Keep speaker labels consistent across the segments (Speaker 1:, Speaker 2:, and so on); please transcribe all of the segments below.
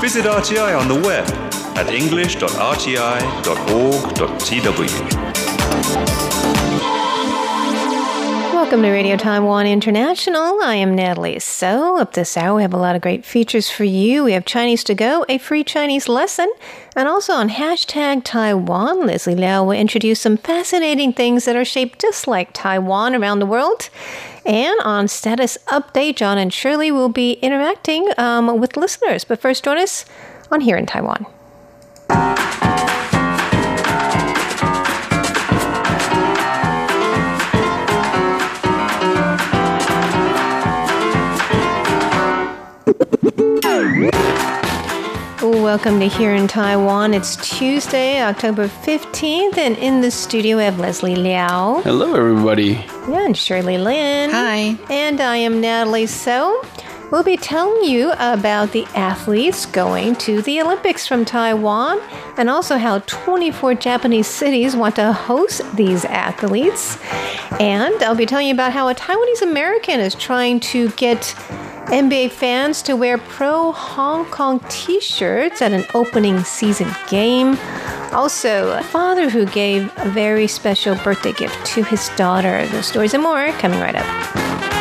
Speaker 1: Visit RTI on the web at english.rti.org.tw.
Speaker 2: Welcome to Radio Taiwan International. I am Natalie So. Up this hour, we have a lot of great features for you. We have Chinese to go, a free Chinese lesson, and also on hashtag Taiwan, Leslie Liao will introduce some fascinating things that are shaped just like Taiwan around the world. And on status update, John and Shirley will be interacting um, with listeners. But first, join us on Here in Taiwan. Welcome to Here in Taiwan. It's Tuesday, October 15th, and in the studio we have Leslie Liao.
Speaker 3: Hello, everybody.
Speaker 2: Yeah, and Shirley Lin.
Speaker 4: Hi.
Speaker 2: And I am Natalie So. We'll be telling you about the athletes going to the Olympics from Taiwan and also how 24 Japanese cities want to host these athletes. And I'll be telling you about how a Taiwanese American is trying to get NBA fans to wear pro Hong Kong t shirts at an opening season game. Also, a father who gave a very special birthday gift to his daughter. Those stories and more coming right up.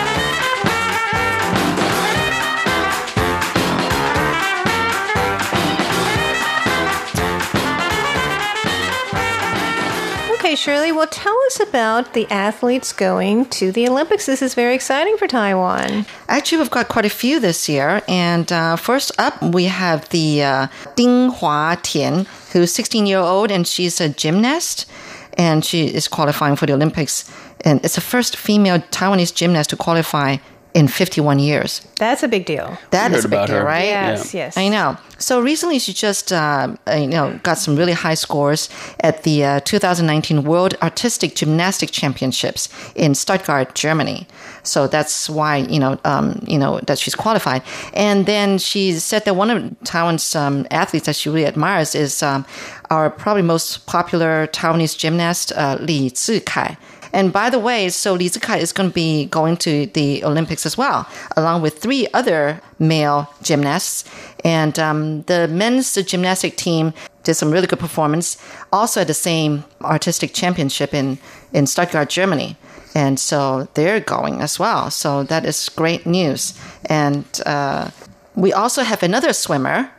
Speaker 2: Shirley, well, tell us about the athletes going to the Olympics. This is very exciting for Taiwan.
Speaker 4: Actually, we've got quite a few this year. And uh, first up, we have the uh, Ding Hua Tian, who's 16 year old and she's a gymnast. And she is qualifying for the Olympics. And it's the first female Taiwanese gymnast to qualify in 51 years.
Speaker 2: That's a big deal.
Speaker 4: That
Speaker 3: You
Speaker 4: is
Speaker 3: heard
Speaker 4: a big deal,
Speaker 3: her.
Speaker 4: right?
Speaker 2: Yes, yes.
Speaker 4: I know. So recently, she just uh, uh, you know got some really high scores at the uh, 2019 World Artistic Gymnastic Championships in Stuttgart, Germany. So that's why you know um, you know that she's qualified. And then she said that one of Taiwan's um, athletes that she really admires is um, our probably most popular Taiwanese gymnast uh, Li Zikai. And by the way, so Li Zikai is going to be going to the Olympics as well, along with three other male gymnasts. And um, the men's gymnastic team did some really good performance, also at the same artistic championship in, in Stuttgart, Germany. And so they're going as well. So that is great news. And uh, we also have another swimmer.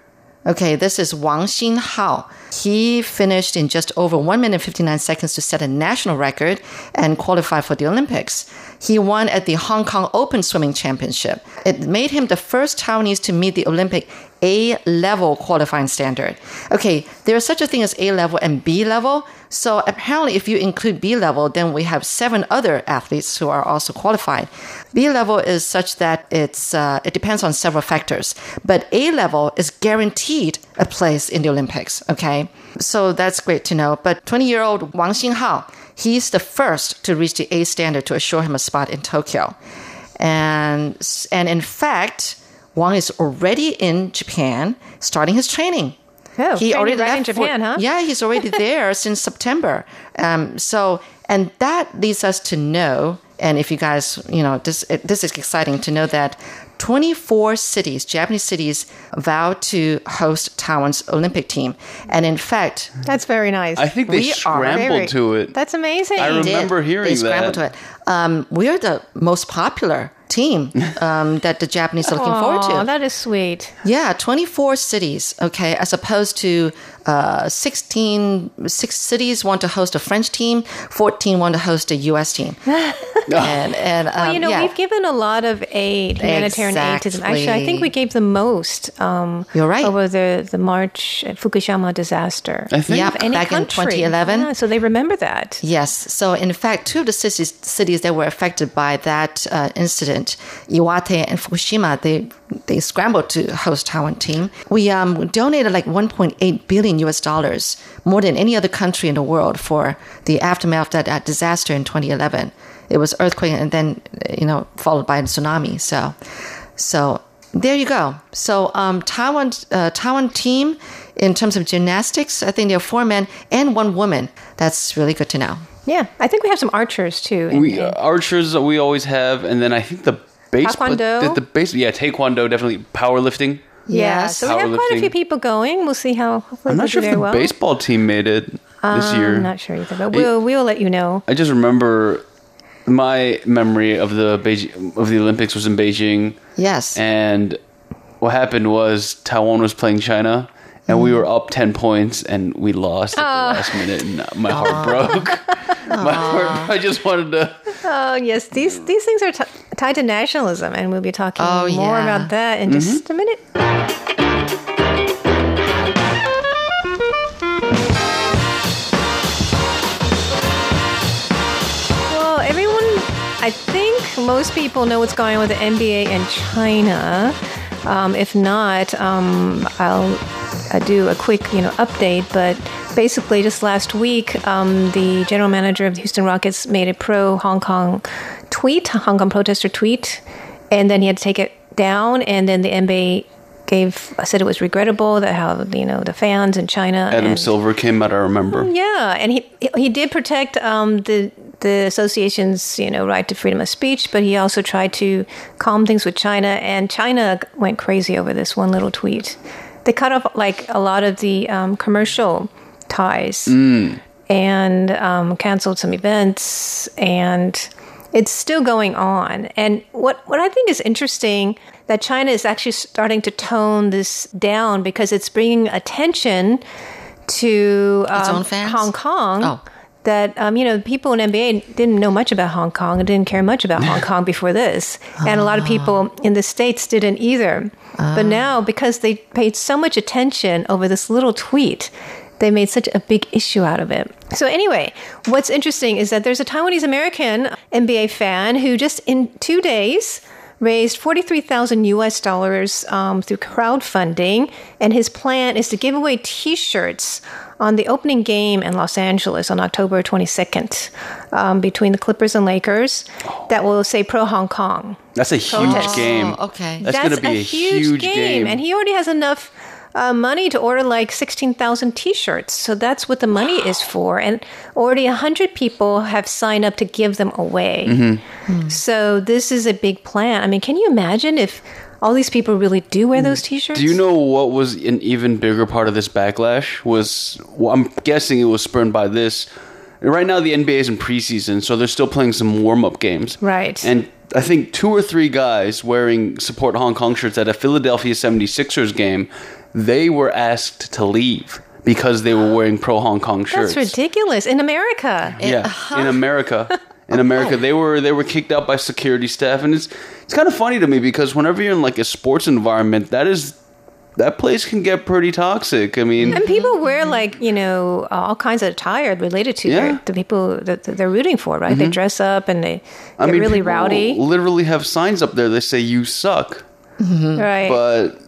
Speaker 4: Okay, this is Wang Xinghao. He finished in just over 1 minute 59 seconds to set a national record and qualify for the Olympics. He won at the Hong Kong Open Swimming Championship. It made him the first Taiwanese to meet the Olympic A level qualifying standard. Okay, there is such a thing as A level and B level. So apparently, if you include B level, then we have seven other athletes who are also qualified. B level is such that it's uh, it depends on several factors, but A level is guaranteed a place in the Olympics. Okay, so that's great to know. But 20 year old Wang Xinghao, he's the first to reach the A standard to assure him a spot in Tokyo, and and in fact, Wang is already in Japan starting his training.
Speaker 2: Oh, training right in
Speaker 4: for-
Speaker 2: Japan, huh?
Speaker 4: Yeah, he's already there since September. Um, so, and that leads us to know, and if you guys, you know, this it, this is exciting to know that 24 cities, Japanese cities, vowed to host Taiwan's Olympic team, and in fact,
Speaker 2: That's very nice.
Speaker 3: I think they
Speaker 4: We are
Speaker 3: scrambled
Speaker 2: very-
Speaker 3: to it.
Speaker 2: That's amazing.
Speaker 3: I
Speaker 4: did.
Speaker 3: remember hearing
Speaker 4: they scrambled
Speaker 3: that.
Speaker 4: to it. Um, we are the most popular team um, that the Japanese are looking forward
Speaker 2: Aw,
Speaker 4: to.
Speaker 2: that is sweet.
Speaker 4: Yeah, 24 cities, okay, as opposed to uh, 16, six cities want to host a French team, 14 want to host a U.S. team. and, and um,
Speaker 2: Well, you know,
Speaker 4: yeah,
Speaker 2: we've given a lot of aid, humanitarian aid to them. Actually, I think we gave the most. Um,
Speaker 4: You're right.
Speaker 2: Over the, the March Fukushima disaster.
Speaker 3: I think.
Speaker 4: Yep.
Speaker 2: Of any
Speaker 4: back in
Speaker 2: country.
Speaker 4: 2011.
Speaker 2: Yeah, so they remember that.
Speaker 4: Yes. So, in fact, two of the cities, cities that were affected by that uh, incident, Iwate and Fukushima, they they scrambled to host Taiwan team. We um, donated like 1.8 billion US dollars, more than any other country in the world, for the aftermath of that disaster in 2011. It was earthquake and then you know followed by a tsunami. So, so there you go. So um, Taiwan uh, Taiwan team in terms of gymnastics, I think there are four men and one woman. That's really good to know.
Speaker 2: Yeah, I think we have some archers too. in-
Speaker 3: We uh, archers we always have, and then I think the baseball.
Speaker 2: Taekwondo?
Speaker 3: The, the base, yeah, taekwondo definitely powerlifting.
Speaker 2: Yeah,
Speaker 4: Yes.
Speaker 2: so we have quite a few people going. We'll see how.
Speaker 3: I'm not sure if the
Speaker 2: well.
Speaker 3: baseball team made it this year.
Speaker 2: I'm not sure either, but we'll we'll let you know.
Speaker 3: I just remember my memory of the Beijing, of the Olympics was in Beijing,
Speaker 4: Yes.
Speaker 3: and what happened was Taiwan was playing China, and we were up ten points, and we lost at the last minute, and my heart broke. my heart. I just wanted to.
Speaker 2: Oh yes, these these things are t- tied to nationalism, and we'll be talking
Speaker 4: Oh,
Speaker 2: more
Speaker 4: yeah.
Speaker 2: about that in mm-hmm. just a minute. Well, everyone, I think most people know what's going on with the NBA and China. Um, if not, um, I'll uh, do a quick, you know, update. But basically, just last week, um, the general manager of the Houston Rockets made a pro Hong Kong tweet, a Hong Kong protester tweet, and then he had to take it down. And then the NBA gave said it was regrettable that how you know the fans in China
Speaker 3: Adam
Speaker 2: and,
Speaker 3: Silver came out. I remember.
Speaker 2: yeah, and he he did protect um, the the association's you know right to freedom of speech, but he also tried to calm things with China, and China went crazy over this one little tweet. They cut off like a lot of the um, commercial ties and um, canceled some events, and it's still going on. And what what I think is interesting that China is actually starting to tone this down because it's bringing attention to um,
Speaker 4: own fans?
Speaker 2: Hong Kong.
Speaker 4: Oh.
Speaker 2: That um, you know, people in NBA didn't know much about Hong Kong and didn't care much about Hong Kong before this, and a lot of people in the states didn't either. But now, because they paid so much attention over this little tweet, they made such a big issue out of it. So anyway, what's interesting is that there's a Taiwanese American NBA fan who just in two days raised 43,000 US dollars um, through crowdfunding, and his plan is to give away T-shirts on the opening game in Los Angeles on October 22nd um, between the Clippers and Lakers that will say pro Hong Kong.
Speaker 3: That's a huge
Speaker 2: Protest.
Speaker 3: game.
Speaker 4: Oh, okay.
Speaker 3: That's, going to be a, huge, game.
Speaker 2: and he already has enough uh, money to order like 16,000 t-shirts. So that's what the money is for. And already 100 people have signed up to give them away.
Speaker 3: Mm-hmm.
Speaker 2: So this is a big plan. I mean, can you imagine if all these people really do wear those t-shirts?
Speaker 3: Mm. Do you know what was an even bigger part of this backlash? Was well, I'm guessing it was spurned by this. Right now, the NBA is in preseason, so they're still playing some warm up games.
Speaker 2: Right.
Speaker 3: And I think two or three guys wearing support Hong Kong shirts at a Philadelphia 76ers game, they were asked to leave because they were wearing pro Hong Kong shirts.
Speaker 2: That's ridiculous. In America.
Speaker 3: Yeah, in America. In America, they were they were kicked out by security staff, and it's it's kind of funny to me because whenever you're in like a sports environment, that is that place can get pretty toxic. I mean,
Speaker 2: And people wear like you know all kinds of attire related to
Speaker 3: Yeah.
Speaker 2: their, the people that that they're rooting for, right? They mm-hmm. dress up and they
Speaker 3: I
Speaker 2: get
Speaker 3: mean,
Speaker 2: really
Speaker 3: people
Speaker 2: rowdy,
Speaker 3: Literally have signs up there that say "you suck," mm-hmm.
Speaker 2: right?
Speaker 3: but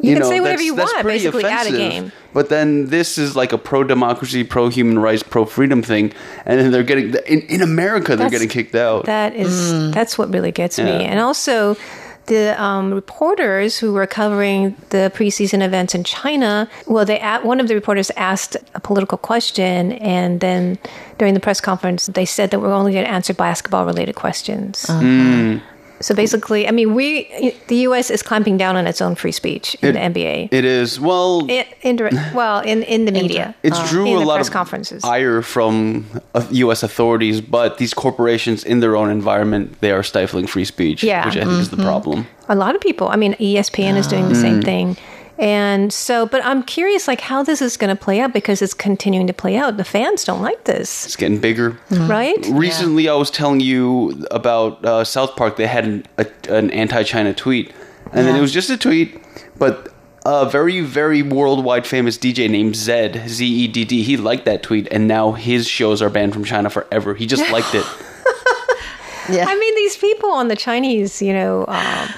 Speaker 2: you, can
Speaker 3: know,
Speaker 2: say whatever
Speaker 3: that's-
Speaker 2: you
Speaker 3: that's
Speaker 2: want,
Speaker 3: pretty
Speaker 2: basically, at a game.
Speaker 3: But then this is like a pro democracy, pro human rights, pro freedom thing, and then they're getting in, in America they're
Speaker 2: That's-
Speaker 3: getting kicked out.
Speaker 2: That is mm. that's what really gets me. And also the um, reporters who were covering the preseason events in China, well, they one of the reporters asked a political question, and then during the press conference, they said that we're only going to answer basketball-related questions. So basically, I mean, we the U.S. is clamping down on its own free speech in the NBA.
Speaker 3: it is well.
Speaker 2: Indirect, well, in, in the media,
Speaker 3: It's uh, drew
Speaker 2: in
Speaker 3: a
Speaker 2: the
Speaker 3: lot of
Speaker 2: conferences.
Speaker 3: ire from uh, U.S. authorities, but these corporations, in their own environment, they are stifling free speech,
Speaker 2: Yeah.
Speaker 3: which I think is the mm-hmm. problem.
Speaker 2: a lot of people. I mean, ESPN is doing the same mm. thing. And so, but I'm curious, like, how this is going to play out because it's continuing to play out. The fans don't like this,
Speaker 3: It's getting bigger. Mm-hmm.
Speaker 2: right? Mm-hmm.
Speaker 3: Recently, I was telling you about uh, South Park. They had an, a, an anti-China tweet, and then it was just a tweet, but a very, very worldwide famous DJ named Zedd Z E D D. He liked that tweet, and now his shows are banned from China forever. He just liked it.
Speaker 4: Yeah.
Speaker 2: I mean, these people on the Chinese, you know, um,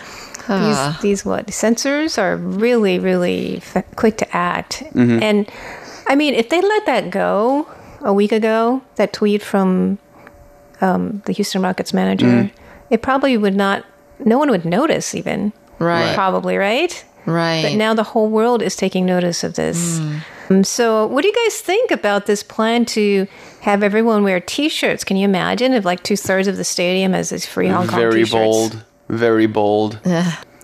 Speaker 2: um, these these what censors are really, really f- quick to act. And I mean, if they let that go a week ago, that tweet from um, the Houston Rockets manager, it probably would not. No one would notice even.
Speaker 4: Right.
Speaker 2: Probably right.
Speaker 4: Right.
Speaker 2: But now the whole world is taking notice of this. Um, so, what do you guys think about this plan to have everyone wear T-shirts? Can you imagine if like two thirds of the stadium has these free Hong Kong
Speaker 3: very
Speaker 2: T-shirts?
Speaker 3: bold. Very bold.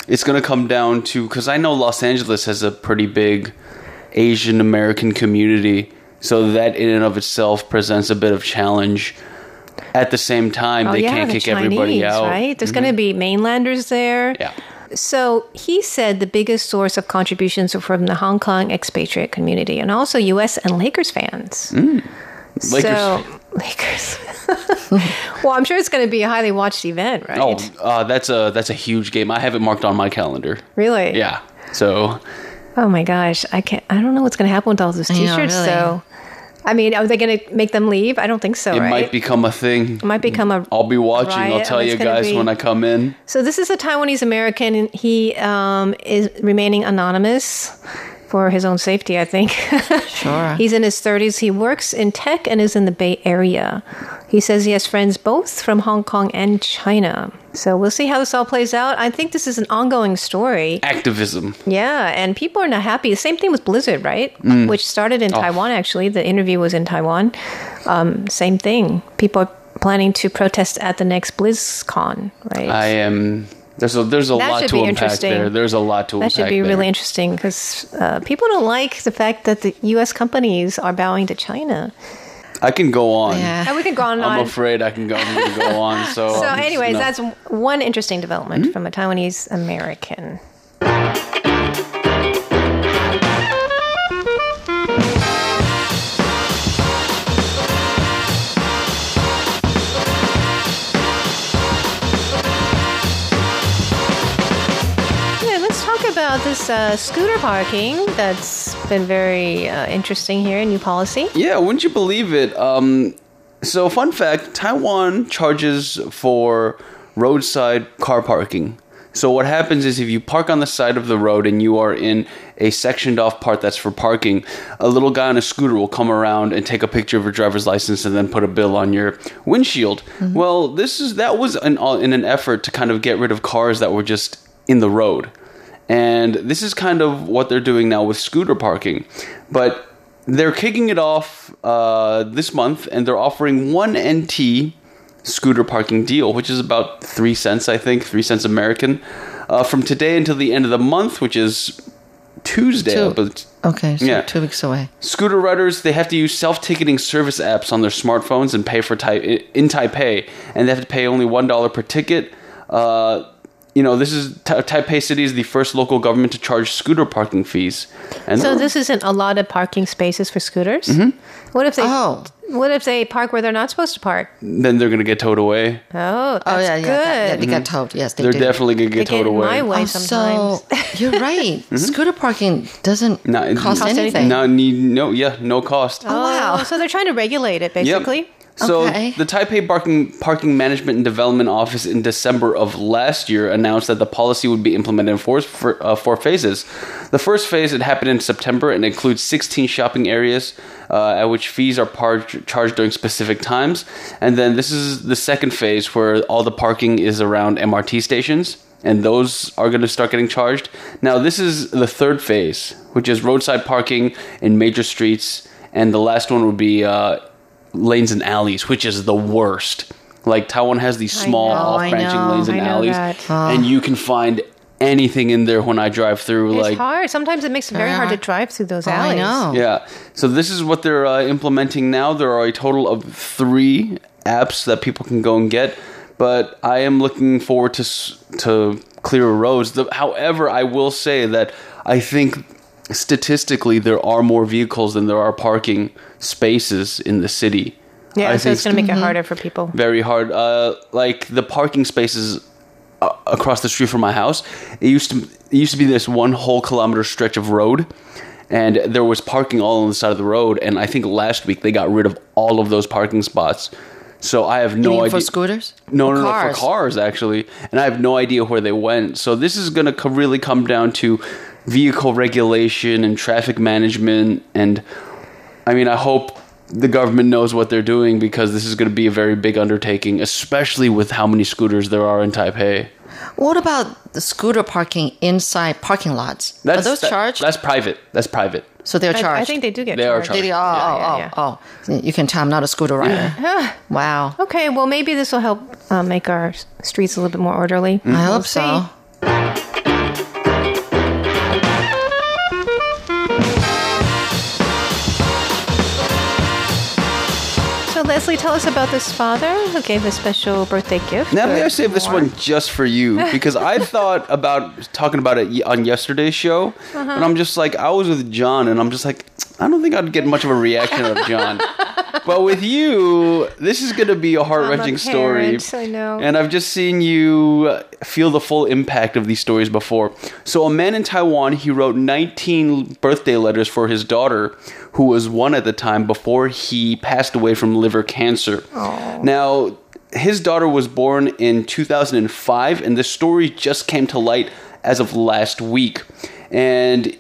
Speaker 3: It's going to come down to because I know Los Angeles has a pretty big Asian American community, so that in and of itself presents a bit of challenge. At the same time,
Speaker 2: Oh
Speaker 3: they
Speaker 2: yeah,
Speaker 3: can't
Speaker 2: the
Speaker 3: kick
Speaker 2: Chinese,
Speaker 3: everybody out. Mm-hmm.
Speaker 2: right? There's going to be mainlanders there.
Speaker 3: Yeah.
Speaker 2: So he said the biggest source of contributions are from the Hong Kong expatriate community and also U.S. and Lakers fans.
Speaker 3: Mm. Lakers.
Speaker 2: So Lakers. well, I'm sure it's going to be a highly watched event, right?
Speaker 3: Oh, uh, that's a that's a huge game. I have it marked on my calendar.
Speaker 2: really?
Speaker 3: Yeah. So
Speaker 2: Oh my gosh, I can't. I don't know what's going to happen with all those T-shirts.
Speaker 4: really.
Speaker 2: So, I mean, are they going to make them leave? I don't think so.
Speaker 3: it
Speaker 2: right?
Speaker 3: might become a thing.
Speaker 2: It might become a.
Speaker 3: I'll be watching. I'll tell you guys
Speaker 2: be-
Speaker 3: when I come in.
Speaker 2: So this is a Taiwanese American. and He um, is remaining anonymous for his own safety, I think.
Speaker 4: Sure.
Speaker 2: He's in his 30s. He works in tech and is in the Bay Area. He says he has friends both from Hong Kong and China. So we'll see how this all plays out. I think this is an ongoing story.
Speaker 3: Activism.
Speaker 2: Yeah, and people are not happy. The same thing with Blizzard, right? Which started in Taiwan, actually. The interview was in Taiwan. Um, same thing. People are planning to protest at the next BlizzCon, right?
Speaker 3: I am. There's a there's a
Speaker 2: That
Speaker 3: lot
Speaker 2: should
Speaker 3: to
Speaker 2: be
Speaker 3: unpack
Speaker 2: interesting.
Speaker 3: there. There's a lot to
Speaker 2: that
Speaker 3: unpack
Speaker 2: should be
Speaker 3: there.
Speaker 2: really interesting because uh, people don't like the fact that the U.S. companies are bowing to China.
Speaker 3: I can go on.
Speaker 4: Yeah.
Speaker 2: And we can go on
Speaker 3: I'm
Speaker 2: on.
Speaker 3: afraid I can go. I'm go on. So.
Speaker 2: So,
Speaker 3: um,
Speaker 2: anyways,
Speaker 3: no.
Speaker 2: that's one interesting development
Speaker 3: Hmm?
Speaker 2: from a Taiwanese American. About this uh, scooter parking that's been very uh, interesting here, in new policy.
Speaker 3: Yeah, wouldn't you believe it? Um, so, fun fact Taiwan charges for roadside car parking. So, what happens is if you park on the side of the road and you are in a sectioned off part that's for parking, a little guy on a scooter will come around and take a picture of your driver's license and then put a bill on your windshield. Well, this is that was an, in an effort to kind of get rid of cars that were just in the road. And this is kind of what they're doing now with scooter parking. But they're kicking it off uh, this month and they're offering one NT scooter parking deal, which is about three cents, I think, three cents American, uh, from today until the end of the month, which is Tuesday.
Speaker 4: Two.
Speaker 3: But
Speaker 4: Okay, so
Speaker 3: Yeah.
Speaker 4: two weeks away.
Speaker 3: scooter riders they have to use self-ticketing service apps on their smartphones and pay for tai- in Taipei, and they have to pay only one dollar per ticket. Uh, you know, this is Ta Taipei City is the first local government to charge scooter parking fees, and
Speaker 2: So this isn't a lot of parking spaces for scooters.
Speaker 3: Mm-hmm.
Speaker 2: What if they?
Speaker 4: Oh.
Speaker 2: What if they park where they're not supposed to park?
Speaker 3: then they're gonna get towed away.
Speaker 2: Oh, that's
Speaker 4: Oh yeah, yeah,
Speaker 2: good.
Speaker 4: that- yeah. They got towed. Yes, they
Speaker 3: They're
Speaker 4: do.
Speaker 3: definitely gonna get
Speaker 2: get
Speaker 3: towed
Speaker 2: in
Speaker 3: away.
Speaker 2: my way
Speaker 4: Oh,
Speaker 2: sometimes.
Speaker 4: so you're right. Scooter parking doesn't
Speaker 3: No, it-
Speaker 4: cost
Speaker 2: Cost
Speaker 4: anything.
Speaker 3: No, need no, yeah, no cost.
Speaker 4: Oh, wow.
Speaker 2: Oh, so they're trying to regulate it,
Speaker 3: Yep. So
Speaker 4: Okay.
Speaker 3: the Taipei Parking Parking Management and Development Office in December of last year announced that the policy would be implemented in four, for, uh, four phases. The first phase it happened in September and includes 16 shopping areas uh, at which fees are par- charged during specific times. And then this is the second phase where all the parking is around MRT stations. And those are going to start getting charged. Now, this is the third phase, which is roadside parking in major streets. And the last one would be uh, lanes and alleys, which is the worst. Like Taiwan has these small
Speaker 2: know,
Speaker 3: off
Speaker 4: I
Speaker 3: branching
Speaker 4: know,
Speaker 3: lanes and alleys,
Speaker 2: that.
Speaker 3: and you can find anything in there when I drive through.
Speaker 2: It's
Speaker 3: like,
Speaker 2: hard. Sometimes it makes it very
Speaker 4: Very
Speaker 2: hard to drive through those
Speaker 4: Oh, I
Speaker 2: alleys.
Speaker 4: know.
Speaker 3: yeah. So this is what they're uh, implementing now. There are a total of three apps that people can go and get, but I am looking forward to s- to clearer roads. The, however, I will say that I think statistically there are more vehicles than there are parking spaces in the city.
Speaker 2: Yeah,
Speaker 3: I
Speaker 2: so
Speaker 3: think
Speaker 2: it's going to make it harder for people.
Speaker 3: very hard. Uh, like the parking spaces uh, across the street from my house, it used to it used to be this one whole kilometer stretch of road, and there was parking all on the side of the road. And I think last week they got rid of all of those parking spots. So I have no idea
Speaker 4: for scooters?
Speaker 3: no,
Speaker 4: For
Speaker 3: no, no,
Speaker 4: cars?
Speaker 3: for cars actually, and I have no idea where they went. So this is going to co- really come down to vehicle regulation and traffic management, and I mean, I hope the government knows what they're doing because this is going to be a very big undertaking, especially with how many scooters there are in Taipei.
Speaker 4: What about the scooter parking inside parking lots? Are those
Speaker 3: that-
Speaker 4: charged?
Speaker 3: That's private. That's private.
Speaker 4: so they're charged.
Speaker 2: I think they do get
Speaker 3: They are
Speaker 2: charged.
Speaker 4: They do- oh,
Speaker 3: Yeah,
Speaker 4: oh, oh, oh. You can tell I'm not a scooter rider. wow.
Speaker 2: Okay, well, maybe this will help uh, make our streets a little bit more orderly.
Speaker 4: I
Speaker 2: We'll
Speaker 4: hope
Speaker 2: see.
Speaker 4: so.
Speaker 2: So, Leslie, tell us about this father who gave a special birthday gift.
Speaker 3: Natalie, I saved this one just for you because I thought about talking about it on yesterday's show,
Speaker 2: Uh-huh.
Speaker 3: and I'm just like, I was with John, and I'm just like, I don't think I'd get much of a reaction out of John. but with you, this is going to be a heart wrenching story.
Speaker 2: I know.
Speaker 3: And I've just seen you feel the full impact of these stories before. So, a man in Taiwan, he wrote 19 birthday letters for his daughter, who was one at the time before he passed away from liver cancer. Now, his daughter was born in 2005, and the story just came to light as of last week. And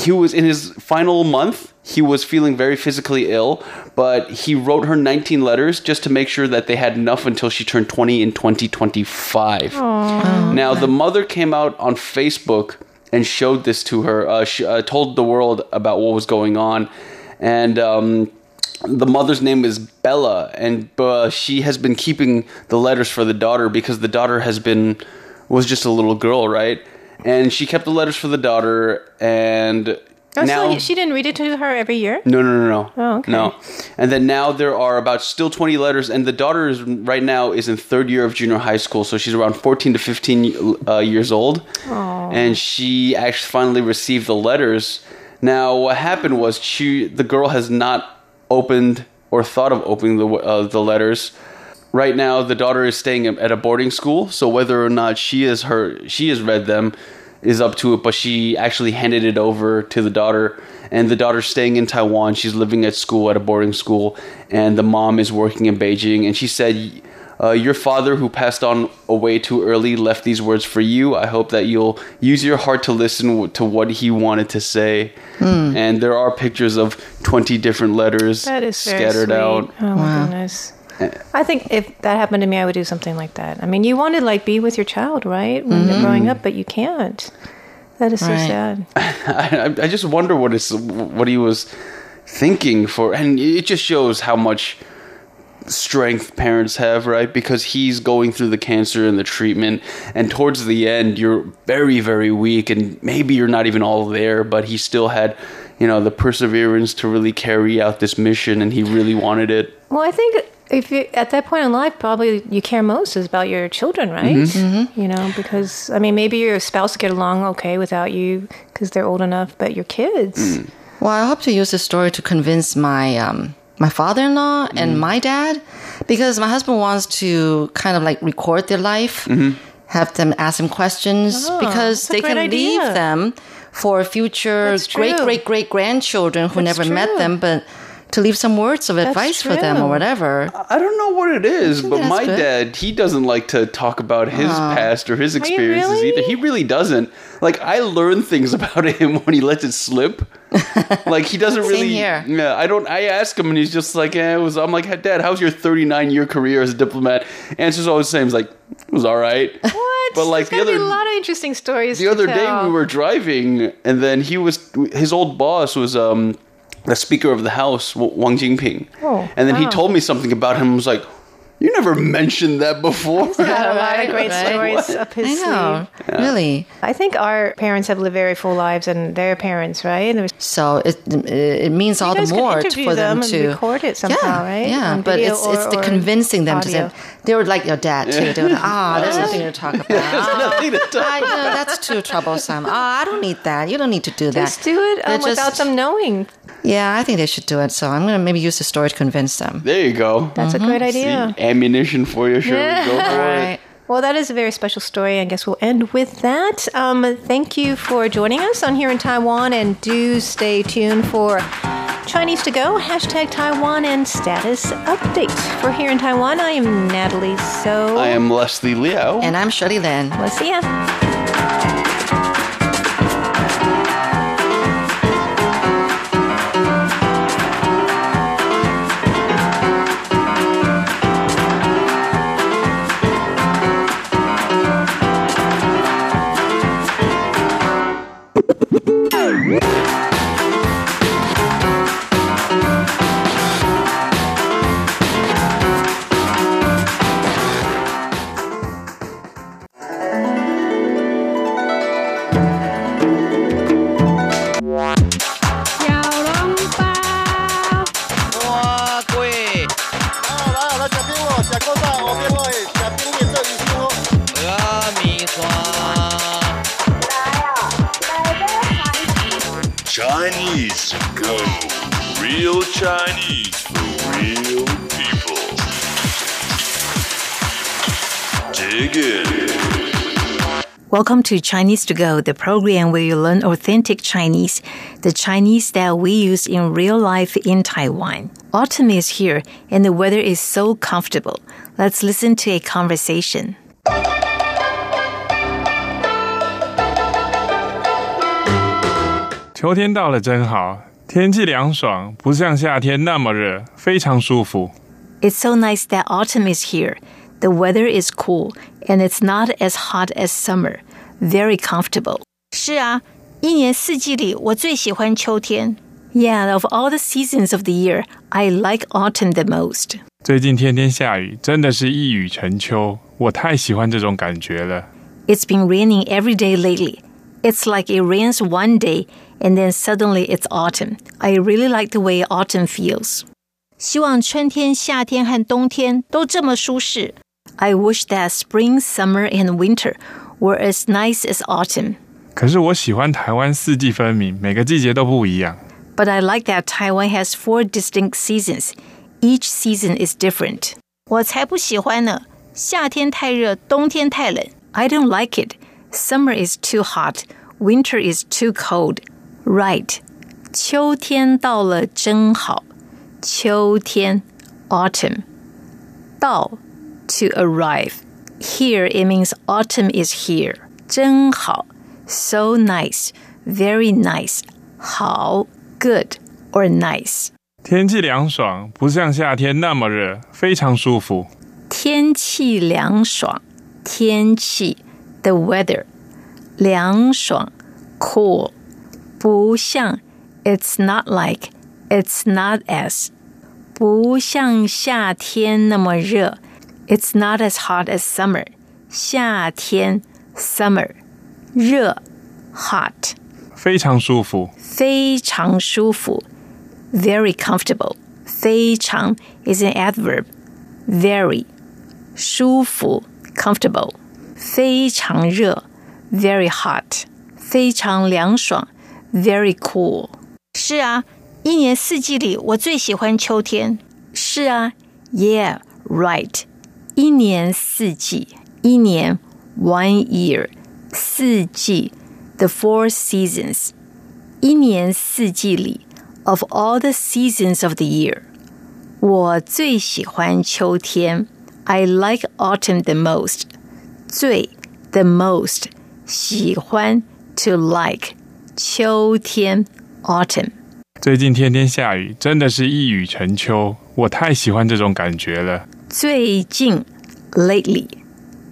Speaker 3: he was in his final month. He was feeling very physically ill, but he wrote her 19 letters just to make sure that they had enough until she turned 20 in 2025. Now, the mother came out on Facebook and showed this to her, uh, she, uh, told the world about what was going on. And um, the mother's name is Bella, and uh, she has been keeping the letters for the daughter because the daughter has been was just a little girl, right? And she kept the letters for the daughter, and
Speaker 2: Oh,
Speaker 3: now
Speaker 2: so she didn't read it to her every year?
Speaker 3: no, no, no, no.
Speaker 2: Oh, okay.
Speaker 3: No. And then now there are about still 20 letters, and the daughter is right now is in third year of junior high school, so she's around 14 to 15 uh, years old. Aww. And she actually finally received the letters. Now, what happened was she, the girl has not opened or thought of opening the uh, the letters. Right now, the daughter is staying at a boarding school, so whether or not she is her she has read them is up to it. But she actually handed it over to the daughter, and the daughter's staying in Taiwan. She's living at school at a boarding school, and the mom is working in Beijing. And she said, uh, "Your father, who passed on away too early, left these words for you. I hope that you'll use your heart to listen to what he wanted to say." And there are pictures of twenty different letters
Speaker 2: That is
Speaker 3: scattered out.
Speaker 2: Oh my goodness. I think if that happened to me, I would do something like that. I mean, you want to like be with your child, right, when they're growing mm-hmm. up, but you can't. That is so
Speaker 4: Right.
Speaker 2: sad.
Speaker 3: I, I just wonder what is what he was thinking for, and it just shows how much strength parents have, right? Because he's going through the cancer and the treatment, and towards the end, you're very, very weak, and maybe you're not even all there, but he still had, you know, the perseverance to really carry out this mission, and he really wanted it.
Speaker 2: Well, I think if you at that point in life, probably you care most is about your children, right?
Speaker 3: Mm-hmm.
Speaker 2: You know, because I mean, maybe your spouse get along okay without you because they're old enough, but your kids.
Speaker 3: Mm.
Speaker 4: Well, I hope to use this story to convince my um, my father-in-law
Speaker 3: Mm.
Speaker 4: and my dad, because my husband wants to kind of like record their life,
Speaker 3: Mm-hmm.
Speaker 4: have them ask them questions,
Speaker 2: Oh,
Speaker 4: because they
Speaker 2: great
Speaker 4: can leave them for future great great great grandchildren who
Speaker 2: That's
Speaker 4: never met them, but to leave some words of advice for them or whatever.
Speaker 3: I don't know what it is, but my
Speaker 4: good.
Speaker 3: dad, he doesn't like to talk about his past or his experiences
Speaker 2: really?
Speaker 3: either. He really doesn't. Like I learn things about him when he lets it slip. like he doesn't
Speaker 4: Same
Speaker 3: really.
Speaker 4: here.
Speaker 3: Yeah, I don't. I ask him, and he's just like, eh, "It was." I'm like, "Hey, Dad, how's your 39 year career as a diplomat?" Answer's always the same. He's like, "It was all right."
Speaker 2: What?
Speaker 3: But like
Speaker 2: There's
Speaker 3: the
Speaker 2: gotta be
Speaker 3: other
Speaker 2: a lot of interesting stories.
Speaker 3: the
Speaker 2: to
Speaker 3: other day we were driving and then he was his old boss was um the speaker of the house Wang Jin-pyng.
Speaker 2: Oh,
Speaker 3: and then he
Speaker 2: ah.
Speaker 3: told me something about him. I was like you never mentioned that before
Speaker 2: got a lot of great
Speaker 4: right.
Speaker 2: stories up his
Speaker 4: I know, really.
Speaker 2: I think our parents have lived very full lives, and their parents, right? And was
Speaker 4: So it it means all the more
Speaker 2: interview
Speaker 4: for them,
Speaker 2: them and
Speaker 4: to
Speaker 2: record it somehow,
Speaker 4: yeah,
Speaker 2: right?
Speaker 4: Yeah,
Speaker 2: On
Speaker 4: but
Speaker 2: video
Speaker 4: it's it's the convincing them to say they were like your dad too. They were like, ah, there's nothing to talk about. Ah,
Speaker 3: nothing to talk
Speaker 4: I, no, that's too troublesome. Ah, I don't need that. You don't need to do that.
Speaker 2: Just do it
Speaker 4: They're
Speaker 2: um, without them knowing.
Speaker 4: Yeah, I think they should do it. So I'm gonna maybe use the story to convince them.
Speaker 3: there you go
Speaker 2: That's a great
Speaker 3: See,
Speaker 2: idea.
Speaker 3: Ammunition for you sure go for
Speaker 4: All
Speaker 3: it.
Speaker 2: Well, that is a very special story. I guess we'll end with that. Um, thank you for joining us on Here in Taiwan, and do stay tuned for Chinese to Go, hashtag Taiwan, and status update. For Here in Taiwan, I am Natalie So.
Speaker 3: I am Leslie Liao
Speaker 4: And I'm Shirley Lin.
Speaker 2: We'll see ya.
Speaker 5: Chinese go. Real Chinese for real people. Dig in.
Speaker 6: Welcome to Chinese to Go, the program where you learn authentic Chinese, the Chinese that we use in real life in Taiwan. Autumn is here and the weather is so comfortable. Let's listen to a conversation.
Speaker 7: 秋天到了真好，天气凉爽，不像夏天那么热，非常舒服。
Speaker 6: It's so nice that autumn is here. The weather is cool and it's not as hot as summer. Very comfortable.
Speaker 8: 是啊，一年四季里我最喜欢秋天。
Speaker 6: Yeah, of all the seasons of the year, I like autumn the most.
Speaker 7: 最近天天下雨，真的是一雨成秋，我太喜欢这种感觉了。
Speaker 6: It's been raining every day lately. It's like it rains one day and then suddenly it's autumn. I really like the way autumn feels.
Speaker 8: 希望春天、夏天和冬天都这么舒适。
Speaker 6: I wish that spring, summer, and winter were as nice as autumn.
Speaker 7: 可是我喜欢台湾四季分明，每个季节都不一样。
Speaker 6: But I like that Taiwan has four distinct seasons. Each season is different.
Speaker 8: 我才不喜欢呢！夏天太热，冬天太冷。
Speaker 6: I don't like it. Summer is too hot. Winter is too cold. Right. 秋天到了真好。秋天 autumn. 到 to arrive. Here it means autumn is here. 真好 so nice. Very nice. 好 good or nice.
Speaker 7: 天气凉爽，不像夏天那么热，非常舒服。
Speaker 6: 天气凉爽，天气 the weather 凉爽 cool 不像 it's not like it's not as 不像夏天那么热 it's not as hot as summer 夏天 summer 热 hot
Speaker 7: 非常舒服。
Speaker 6: 非常舒服 very comfortable 非常 is an adverb very 舒服 comfortable 非常热 very hot 非常凉爽 very cool
Speaker 8: 是啊，一年四季里我最喜欢秋天。
Speaker 6: 是啊，Yeah, right。一年四季，一年 one year，四季 the four seasons。一年四季里，of all the seasons of the year，我最喜欢秋天。I like autumn the most。最 the most 喜欢 to like 秋天 autumn。
Speaker 7: 最近天天下雨，真的是一雨成秋，我太喜欢这种感觉了。
Speaker 6: 最近 lately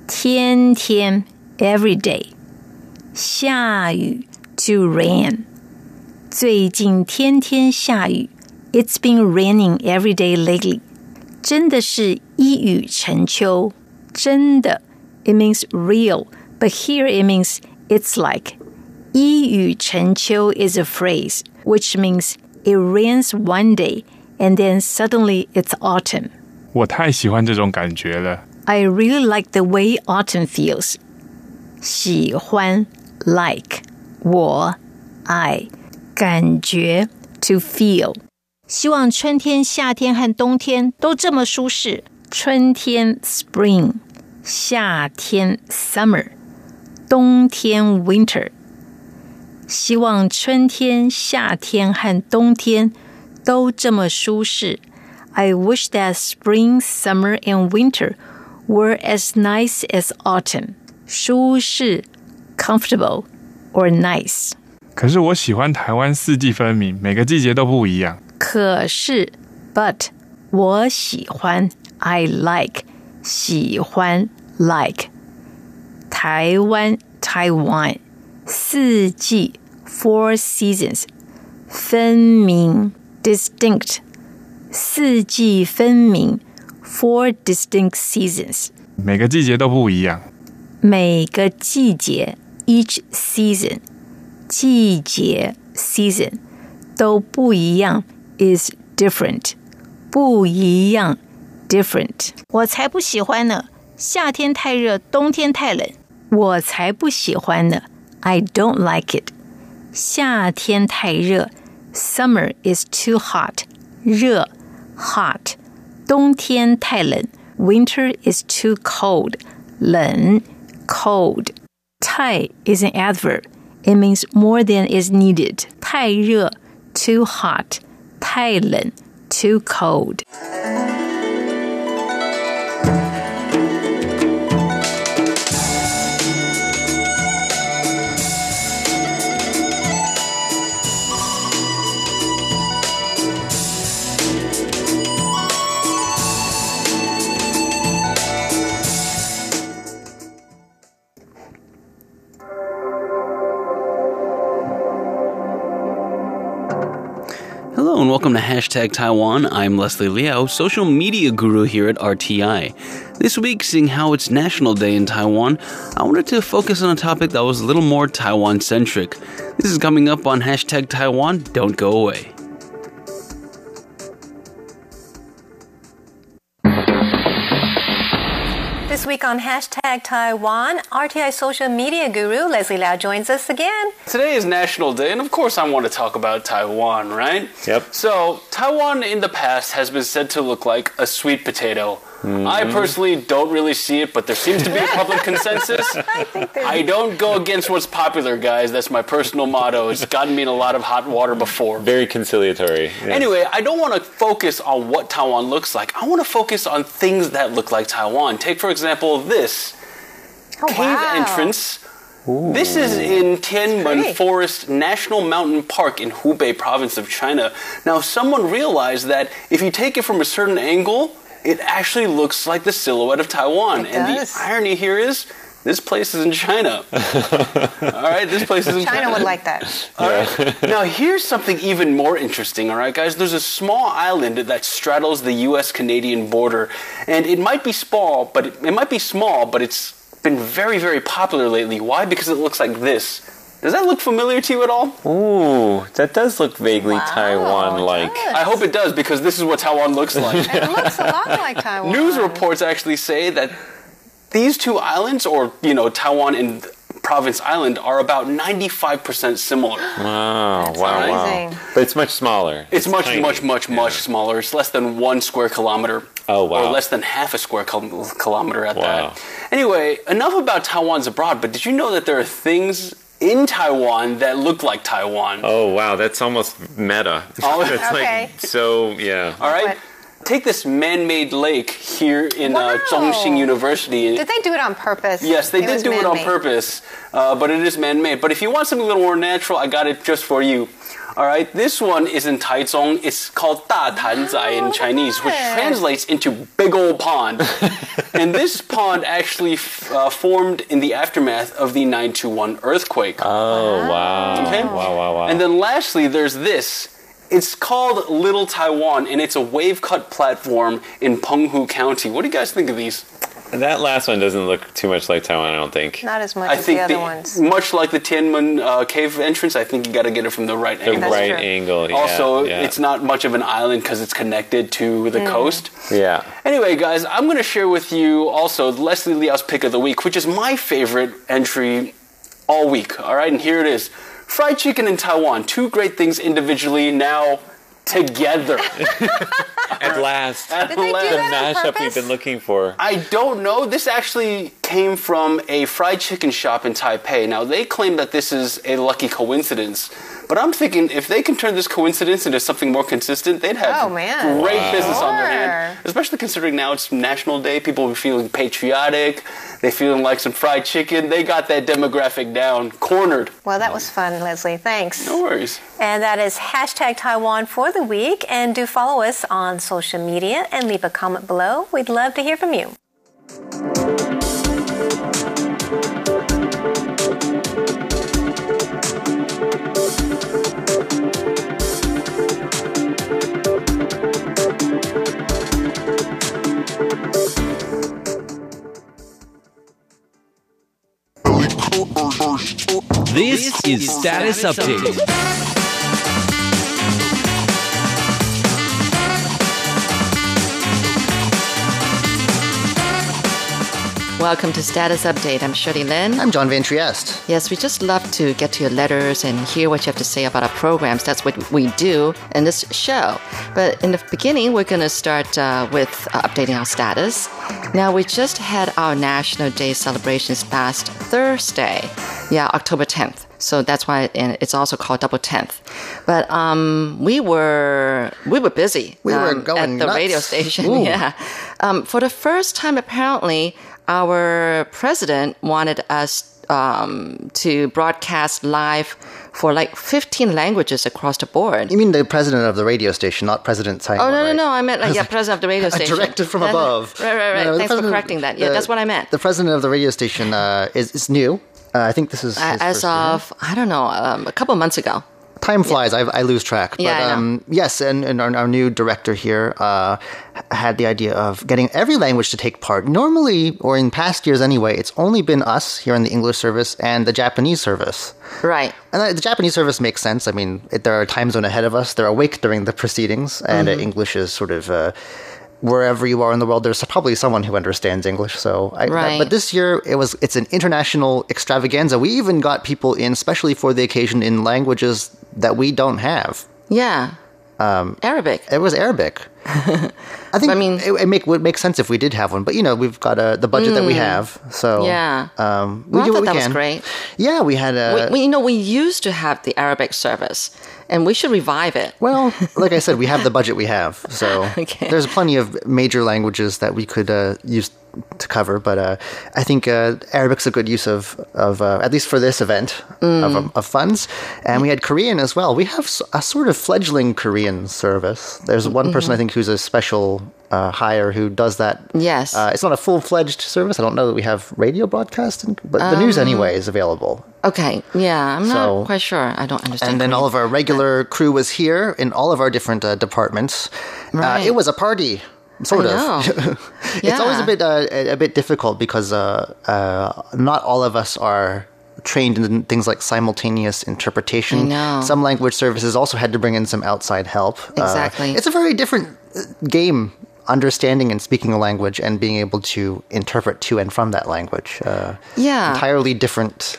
Speaker 6: 天天 every day 下雨 to rain 最近天天下雨 It's been raining every day lately 真的是一雨成秋真的 it means real but here it means it's like 一雨成秋 is a phrase which means it rains one day and then suddenly it's autumn
Speaker 7: 我太喜欢这种感觉了。
Speaker 6: I really like the way autumn feels. 喜欢 like 我 I 感觉 to feel
Speaker 8: 希望春天、夏天和冬天都这么舒适。
Speaker 6: 春天 spring 夏天 summer 冬天 winter 希望春天、夏天和冬天都这么舒适。I wish that spring, summer, and winter were as nice as autumn. 舒适 comfortable or nice.
Speaker 7: 可是我喜欢台湾四季分明，每个季节都不一样。
Speaker 6: 可是 but 我喜欢 I like 喜欢 like 台湾 Taiwan 四季 four seasons 分明 distinct 四季分明 four distinct seasons
Speaker 7: 每个季节都不一样。
Speaker 6: 每个季节 each season 季节 season 都不一样 is different 不一样 different
Speaker 8: 我才不喜欢呢！夏天太热，冬天太冷。
Speaker 6: 我才不喜欢呢 I don't like it
Speaker 8: 夏天太热，Summer is too hot，热 hot。冬天太冷，Winter is too cold，冷 cold。太 is an adverb. It means more than is needed. 太热 too hot. 太冷 too cold.
Speaker 3: And welcome to Hashtag Taiwan. I'm Leslie Liao, social media guru here at RTI. This week, seeing how it's National Day in Taiwan, I wanted to focus on a topic that was a little more Taiwan centric. This is coming up on Hashtag Taiwan. Don't go away.
Speaker 2: This week on hashtag Taiwan, RTI social media guru Leslie Liao joins us again.
Speaker 3: Today is National Day, and of course, I want to talk about Taiwan, right?
Speaker 9: Yep.
Speaker 3: So, Taiwan in the past has been said to look like a sweet potato. I mm-hmm. personally don't really see it, but there seems to be a public consensus. I don't go against what's popular, guys. That's my personal motto. It's gotten me in a lot of hot water before.
Speaker 9: Very conciliatory. yes.
Speaker 3: Anyway, I don't want to focus on what Taiwan looks like. I want to focus on things that look like Taiwan. Take, for example, this
Speaker 2: Oh,
Speaker 3: cave
Speaker 2: wow.
Speaker 3: entrance. This is in Tianmen. Forest National Mountain Park in Hubei province of China. Now, someone realized that if you take it from a certain angle, it actually looks like the silhouette of Taiwan.
Speaker 2: It
Speaker 3: and
Speaker 2: does.
Speaker 3: the irony here is, this place is in China. all right, this place is in China.
Speaker 2: China would like that.
Speaker 3: All right. now, here's something even more interesting, all right, guys. There's a small island that straddles the US Canadian border, and it might be small, but it, it might be small, but it's been very, very popular lately. Why? Because it looks like this. Does that look familiar to you at all?
Speaker 9: Ooh, that does look vaguely
Speaker 2: Wow,
Speaker 9: Taiwan-like.
Speaker 3: I hope it does because this is what Taiwan looks like.
Speaker 2: It looks a lot like Taiwan.
Speaker 3: News reports actually say that these two islands, or you know, Taiwan and Province Island, are about 95% similar.
Speaker 9: Wow, wow,
Speaker 2: amazing.
Speaker 9: wow. But it's much smaller.
Speaker 3: It's, much,
Speaker 9: tiny.
Speaker 3: much, much, much smaller. It's less than one square kilometer.
Speaker 9: Oh, wow.
Speaker 3: Or less than half a square kilometer at
Speaker 9: Wow.
Speaker 3: that. Anyway, enough about Taiwan's abroad, but did you know that there are things in Taiwan that look like Taiwan?
Speaker 9: Oh, wow, that's almost meta. It's
Speaker 2: Okay.
Speaker 9: like so, yeah.
Speaker 3: All right?
Speaker 2: What?
Speaker 3: Take this man made lake here in uh, Zhongxing University.
Speaker 2: Did they do it on purpose?
Speaker 3: Yes, they did
Speaker 2: was
Speaker 3: do it on purpose, uh, but it is man made. But if you want something a little more natural, I got it just for you. All right, this one is in Taichung. It's called Da Tan Zai in Chinese, which translates into big old pond. and this pond actually f- uh, formed in the aftermath of the 921 earthquake.
Speaker 9: Oh, wow.
Speaker 3: Okay.
Speaker 9: Wow, wow, wow.
Speaker 3: And then lastly, there's this. It's called Little Taiwan, and it's a wave cut platform in Penghu County. What do you guys think of these?
Speaker 9: that last one doesn't look too much like Taiwan, I don't think.
Speaker 2: Not as much
Speaker 3: I
Speaker 2: as
Speaker 3: think
Speaker 2: the other
Speaker 3: the-
Speaker 2: ones.
Speaker 3: much like the Tianmen uh, cave entrance, I think you got to get it from the right
Speaker 9: The
Speaker 3: angle.
Speaker 9: right
Speaker 2: true.
Speaker 9: angle, yeah.
Speaker 3: also,
Speaker 9: yeah.
Speaker 3: it's not much of an island because it's connected to the coast.
Speaker 9: Yeah.
Speaker 3: Anyway, guys, I'm going to share with you also Leslie Liao's pick of the week, which is my favorite entry all week. All right, and here it is: fried chicken in Taiwan. Two great things individually, now together.
Speaker 9: At last.
Speaker 3: At
Speaker 2: Did they do
Speaker 3: last.
Speaker 9: the mashup we've been looking for.
Speaker 3: I don't know. This actually came from a fried chicken shop in Taipei. Now, they claim that this is a lucky coincidence. But I'm thinking if they can turn this coincidence into something more consistent, they'd have
Speaker 2: Oh, man.
Speaker 3: great business on their
Speaker 2: Sure.
Speaker 3: hand. Especially considering now it's National Day. People are feeling patriotic. They're feeling like some fried chicken. They got that demographic down, cornered.
Speaker 2: Well, that was fun, Leslie. Thanks.
Speaker 3: No worries.
Speaker 2: And that is hashtag Taiwan for the week. And do follow us on social media and leave a comment below. We'd love to hear from you.
Speaker 10: This is Status Update.
Speaker 4: welcome to Status Update. I'm Shirley Lin.
Speaker 11: I'm John Van Trieste.
Speaker 4: Yes, we just love to get to your letters and hear what you have to say about our programs. That's what we do in this show. But in the beginning, we're going to start uh, with uh, updating our status. Now, we just had our National Day celebrations last Thursday. Yeah, October 10th. So that's why and it's also called Double Tenth. But um, we were we were busy.
Speaker 11: We were
Speaker 4: um,
Speaker 11: going
Speaker 4: at the
Speaker 11: nuts.
Speaker 4: radio station.
Speaker 11: Ooh.
Speaker 4: Yeah, um, for the first time, apparently, our president wanted us um, to broadcast live for like 15 languages across the board.
Speaker 11: You mean the president of the radio station, not President Taiwan?
Speaker 4: Oh no no
Speaker 11: right?
Speaker 4: no! I meant like yeah, president of the radio station.
Speaker 11: Directed from above.
Speaker 4: Right right right.
Speaker 11: No,
Speaker 4: Thanks for correcting that. Yeah,
Speaker 11: the-
Speaker 4: that's what I meant.
Speaker 11: The president of the radio station uh, is, is new. Uh, I think this is
Speaker 4: As
Speaker 11: year.
Speaker 4: of I don't know, um, a couple months ago.
Speaker 11: Time flies. I, I lose track. But
Speaker 4: Yeah,
Speaker 11: um, yes, and, and our, our new director here uh, had the idea of getting every language to take part. Normally, or in past years anyway, it's only been us here in the English service and the Japanese service.
Speaker 4: Right.
Speaker 11: And the Japanese service makes sense. I mean, it, there are a time zone ahead of us. They're awake during the proceedings, and uh,
Speaker 4: Mm-hmm.
Speaker 11: English is sort of. Uh, Wherever you are in the world, there's probably someone who understands English. So, I,
Speaker 4: Right.
Speaker 11: but this year it was it's an international extravaganza. We even got people in, especially for the occasion, in languages that we don't have.
Speaker 4: Yeah.
Speaker 11: Um,
Speaker 4: Arabic.
Speaker 11: It was Arabic. I think
Speaker 4: I mean-
Speaker 11: it, it make would make sense if we did have one, but you know we've got uh, the budget that we have, so
Speaker 4: Mm. Yeah.
Speaker 11: um, we
Speaker 4: Well,
Speaker 11: do what we
Speaker 4: that was
Speaker 11: can.
Speaker 4: great.
Speaker 11: Yeah, we had a.
Speaker 4: we, we, you know, we used to have the Arabic service, and we should revive it.
Speaker 11: Well, like I said, we have the budget we have, so
Speaker 4: Okay.
Speaker 11: there's plenty of major languages that we could uh, use to cover. But uh, I think uh, Arabic's a good use of of uh, at least for this event
Speaker 4: Mm.
Speaker 11: of, um, of funds. And we had Korean as well. We have a sort of fledgling Korean service. There's one person
Speaker 4: Mm-hmm.
Speaker 11: I think who's a special uh, hire who does that.
Speaker 4: Yes.
Speaker 11: Uh, it's not a full fledged service. I don't know that we have radio broadcasting, but the news anyway is available.
Speaker 4: Okay. Yeah, I'm
Speaker 11: So-
Speaker 4: not quite sure. I don't understand.
Speaker 11: And then all of our regular crew was here in all of our different uh, departments. Uh,
Speaker 4: Right.
Speaker 11: it was a party, sort of. It's always a bit uh, a, bit difficult because uh, uh, not all of us are trained in things like simultaneous interpretation. Some language services also had to bring in some outside help. Uh,
Speaker 4: Exactly.
Speaker 11: it's a very different uh, game. Understanding and speaking a language and being able to interpret to and from that language. Uh,
Speaker 4: Yeah.
Speaker 11: Entirely different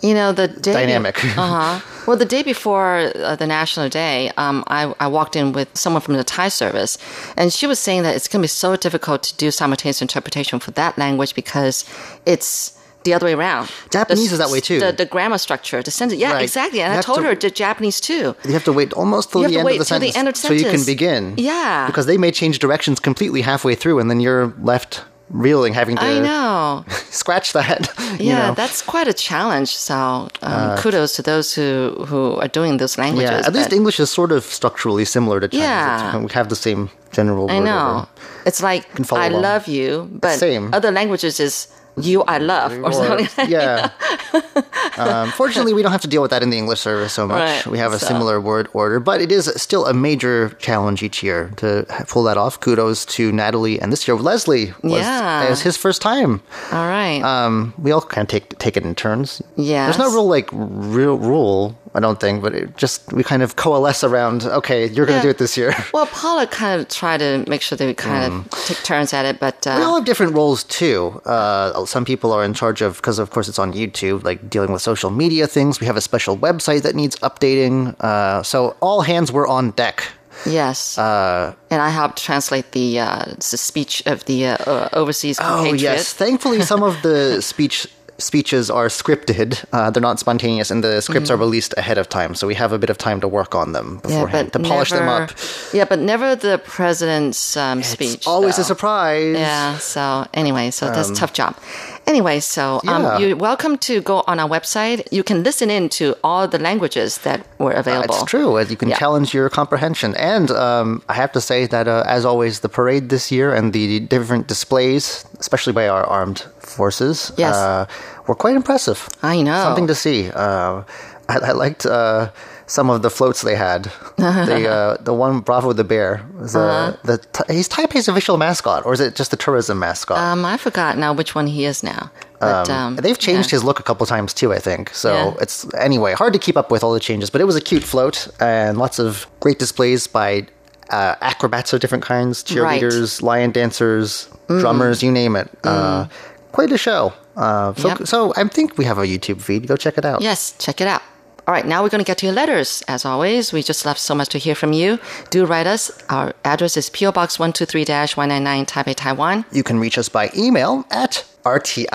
Speaker 4: You know, the day
Speaker 11: Dynamic.
Speaker 4: Uh huh. Well, the day before uh, the National Day, um, I, I walked in with someone from the Thai service, and she was saying that it's going to be so difficult to do simultaneous interpretation for that language because it's the other way around.
Speaker 11: Japanese
Speaker 4: The
Speaker 11: is that way, too.
Speaker 4: The, the grammar structure, the sentence. Yeah,
Speaker 11: Right.
Speaker 4: exactly. And I told
Speaker 11: to-
Speaker 4: her the Japanese too.
Speaker 11: You have to wait almost till the
Speaker 4: to
Speaker 11: end
Speaker 4: wait
Speaker 11: of the
Speaker 4: till the
Speaker 11: sentence
Speaker 4: end of the sentence
Speaker 11: so you can begin.
Speaker 4: Yeah.
Speaker 11: because they may change directions completely halfway through, and then you're left reeling, having to
Speaker 4: I know.
Speaker 11: scratch that.
Speaker 4: Yeah,
Speaker 11: know.
Speaker 4: that's quite a challenge. So um, kudos to those who, who are doing those languages.
Speaker 11: yeah. At least English is sort of structurally similar to Chinese.
Speaker 4: Yeah.
Speaker 11: It's- we have the same general.
Speaker 4: I
Speaker 11: word
Speaker 4: know. It's like I
Speaker 11: along.
Speaker 4: love you, but
Speaker 11: Same.
Speaker 4: other languages is you I love or,
Speaker 11: Or-
Speaker 4: something. Like
Speaker 11: yeah. um, fortunately, we don't have to deal with that in the English service so much.
Speaker 4: Right,
Speaker 11: We have a
Speaker 4: so-
Speaker 11: similar word order, but it is still a major challenge each year to pull that off. Kudos to Natalie, and this year Leslie was
Speaker 4: Yeah.
Speaker 11: it was his first time.
Speaker 4: All right.
Speaker 11: Um, we all kind of take take it in turns.
Speaker 4: Yeah.
Speaker 11: There's no real like real rule, I don't think, but it just we kind of coalesce around. Okay, you're going to
Speaker 4: Yeah.
Speaker 11: do it this year.
Speaker 4: well, Paula kind of tried to make sure that we kind
Speaker 11: Mm.
Speaker 4: of take turns at it, but uh,
Speaker 11: We all have different roles too. Uh, some people are in charge of because, of course, it's on YouTube, like dealing with social media things. We have a special website that needs updating. Uh, so all hands were on deck.
Speaker 4: yes.
Speaker 11: Uh,
Speaker 4: and I helped translate the, uh, the speech of the uh, overseas
Speaker 11: oh
Speaker 4: compatriot.
Speaker 11: yes, thankfully some of the speech speeches are scripted. Uh, they're not spontaneous, and the scripts are released ahead of time. So we have a bit of time to work on them
Speaker 4: Mm-hmm. Yeah,
Speaker 11: beforehand to polish them up.
Speaker 4: Yeah, but never the president's um, speech.
Speaker 11: Always
Speaker 4: though.
Speaker 11: a surprise.
Speaker 4: Yeah. So anyway, so that's a tough job. Anyway, so
Speaker 11: yeah.
Speaker 4: um, you're welcome to go on our website. You can listen in to all the languages that were
Speaker 11: Uh,
Speaker 4: available.
Speaker 11: It's true. uh, You can
Speaker 4: Yeah.
Speaker 11: challenge your comprehension. And um, I have to say that, uh, as always, the parade this year and the different displays, especially by our armed forces,
Speaker 4: Yes.
Speaker 11: uh, were quite impressive.
Speaker 4: I know.
Speaker 11: Something to see. Uh, I, I liked uh, some of the floats they had. the uh, the one Bravo the Bear was uh, the he's Taipei's official mascot, or is it just the tourism mascot?
Speaker 4: Um, I forgot now which one he is now. But um,
Speaker 11: They've changed
Speaker 4: yeah.
Speaker 11: his look a couple times too, I think. So
Speaker 4: Yeah.
Speaker 11: it's anyway hard to keep up with all the changes, but it was a cute float and lots of great displays by uh, acrobats of different kinds, cheerleaders, lion dancers,
Speaker 4: Mm.
Speaker 11: drummers, you name it. Uh, quite a show. Uh, so,
Speaker 4: Yep.
Speaker 11: so I think we have a YouTube feed. Go check it out.
Speaker 4: Yes, check it out. All right, now we're going to get to your letters. As always, we just love so much to hear from you. Do write us. Our address is PO Box 123-199 Taipei, Taiwan.
Speaker 11: You can reach us by email at rti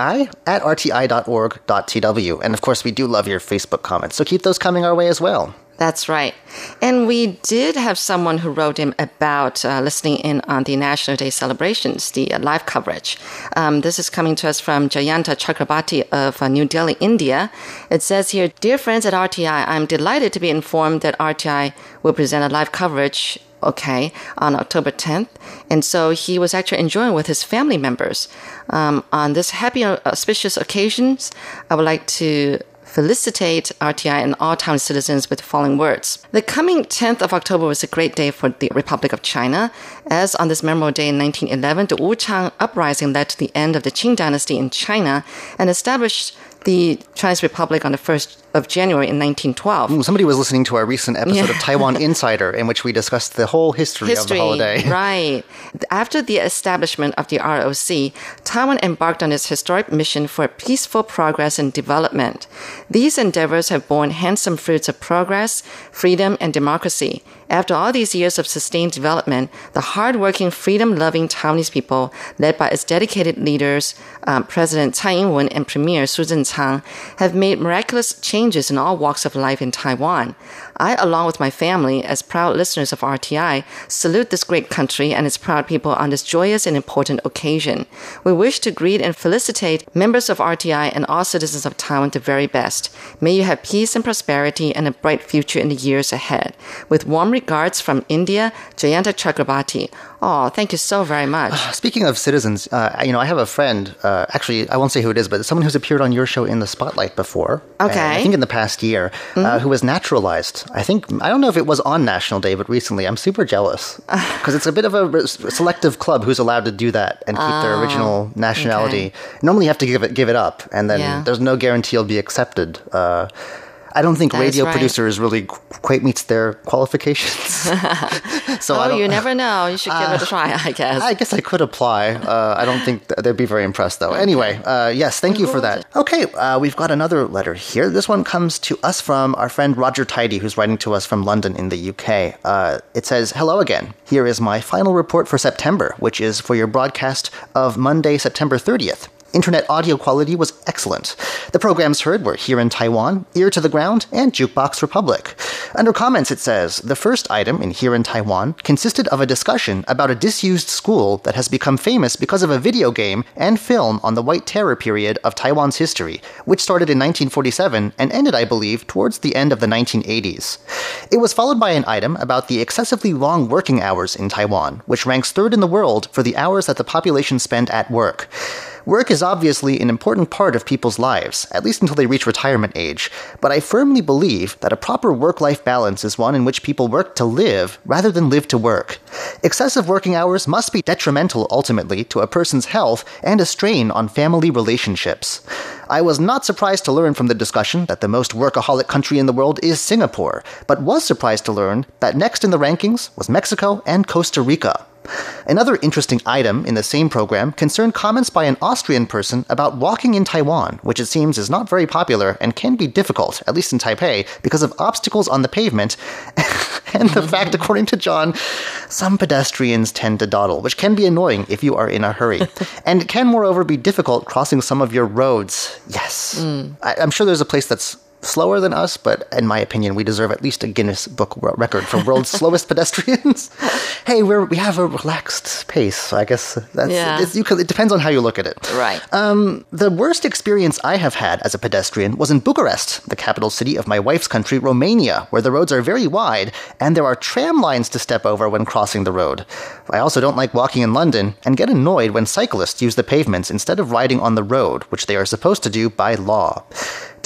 Speaker 11: at rti.org.tw. And of course, we do love your Facebook comments, so keep those coming our way as well.
Speaker 4: That's right. And we did have someone who wrote in about uh, listening in on the National Day celebrations, the uh, live coverage. Um, this is coming to us from Jayanta Chakrabarti of uh, New Delhi, India. It says here, Dear friends at RTI, I'm delighted to be informed that RTI will present a live coverage okay, on October 10th. And so he was actually enjoying with his family members. Um, on this happy, uh, auspicious occasions, I would like to felicitate RTI and all Taiwan citizens with the following words. The coming 10th of October was a great day for the Republic of China, as on this memorable day in 1911, the Wuchang Uprising led to the end of the Qing dynasty in China and established the Chinese Republic on the 1st of January in 1912.
Speaker 11: Somebody was listening to our recent episode
Speaker 4: Yeah.
Speaker 11: of Taiwan Insider, in which we discussed the whole history, of the holiday.
Speaker 4: right. After the establishment of the ROC, Taiwan embarked on its historic mission for peaceful progress and development. These endeavors have borne handsome fruits of progress, freedom, and democracy. After all these years of sustained development, the hardworking, freedom-loving Taiwanese people, led by its dedicated leaders, um, President Tsai Ing-wen and Premier Su Tseng-chang, have made miraculous changes in all walks of life in Taiwan. I, along with my family, as proud listeners of RTI, salute this great country and its proud people on this joyous and important occasion. We wish to greet and felicitate members of RTI and all citizens of Taiwan the very best. May you have peace and prosperity and a bright future in the years ahead. With warm regards from India, Jayanta Chakrabarti. Oh, thank you so very much.
Speaker 11: Speaking of citizens, uh, you know, I have a friend. Uh, actually, I won't say who it is, but someone who's appeared on your show in the spotlight before.
Speaker 4: Okay. Mm-hmm.
Speaker 11: uh, I think in the past year, uh, who was naturalized. I think I don't know if it was on National Day, but recently, I'm super jealous because it's a bit of a re- selective club who's allowed to do that and keep their original nationality. Normally, you have to give it give it up, and then
Speaker 4: Yeah.
Speaker 11: there's no guarantee you'll be accepted. Uh, I don't think
Speaker 4: That is
Speaker 11: radio
Speaker 4: right.
Speaker 11: producers really quite meets their qualifications. so I
Speaker 4: oh, you never know. You should give it a try, I guess.
Speaker 11: I guess I could apply. Uh, I don't think th- they'd be very impressed, though. Anyway, uh, yes, thank you for that. Okay, uh, we've got another letter here. This one comes to us from our friend Roger Tidy, who's writing to us from London in the UK. Uh, it says, Hello again. Here is my final report for September, which is for your broadcast of Monday, September 30th. Internet audio quality was excellent. The programs heard were Here in Taiwan, Ear to the Ground, and Jukebox Republic. Under comments, it says the first item in Here in Taiwan consisted of a discussion about a disused school that has become famous because of a video game and film on the White Terror period of Taiwan's history, which started in 1947 and ended, I believe, towards the end of the 1980s. It was followed by an item about the excessively long working hours in Taiwan, which ranks third in the world for the hours that the population spend at work. Work is obviously an important part of people's lives, at least until they reach retirement age, but I firmly believe that a proper work life balance is one in which people work to live rather than live to work. Excessive working hours must be detrimental ultimately to a person's health and a strain on family relationships. I was not surprised to learn from the discussion that the most workaholic country in the world is Singapore, but was surprised to learn that next in the rankings was Mexico and Costa Rica. Another interesting item in the same program concerned comments by an Austrian person about walking in Taiwan, which it seems is not very popular and can be difficult, at least in Taipei, because of obstacles on the pavement and the fact, according to John, some pedestrians tend to dawdle, which can be annoying if you are in a hurry. and it can, moreover, be difficult crossing some of your roads. Yes. Mm. I, I'm sure there's a place that's slower than us, but in my opinion, we deserve at least a Guinness Book re- record for world's slowest pedestrians. hey, we're, we have a relaxed pace, so I guess that's
Speaker 4: Yeah.
Speaker 11: it's, you could, it depends on how you look at it.
Speaker 4: Right.
Speaker 11: Um, the worst experience I have had as a pedestrian was in Bucharest, the capital city of my wife's country, Romania, where the roads are very wide and there are tram lines to step over when crossing the road. I also don't like walking in London and get annoyed when cyclists use the pavements instead of riding on the road, which they are supposed to do by law.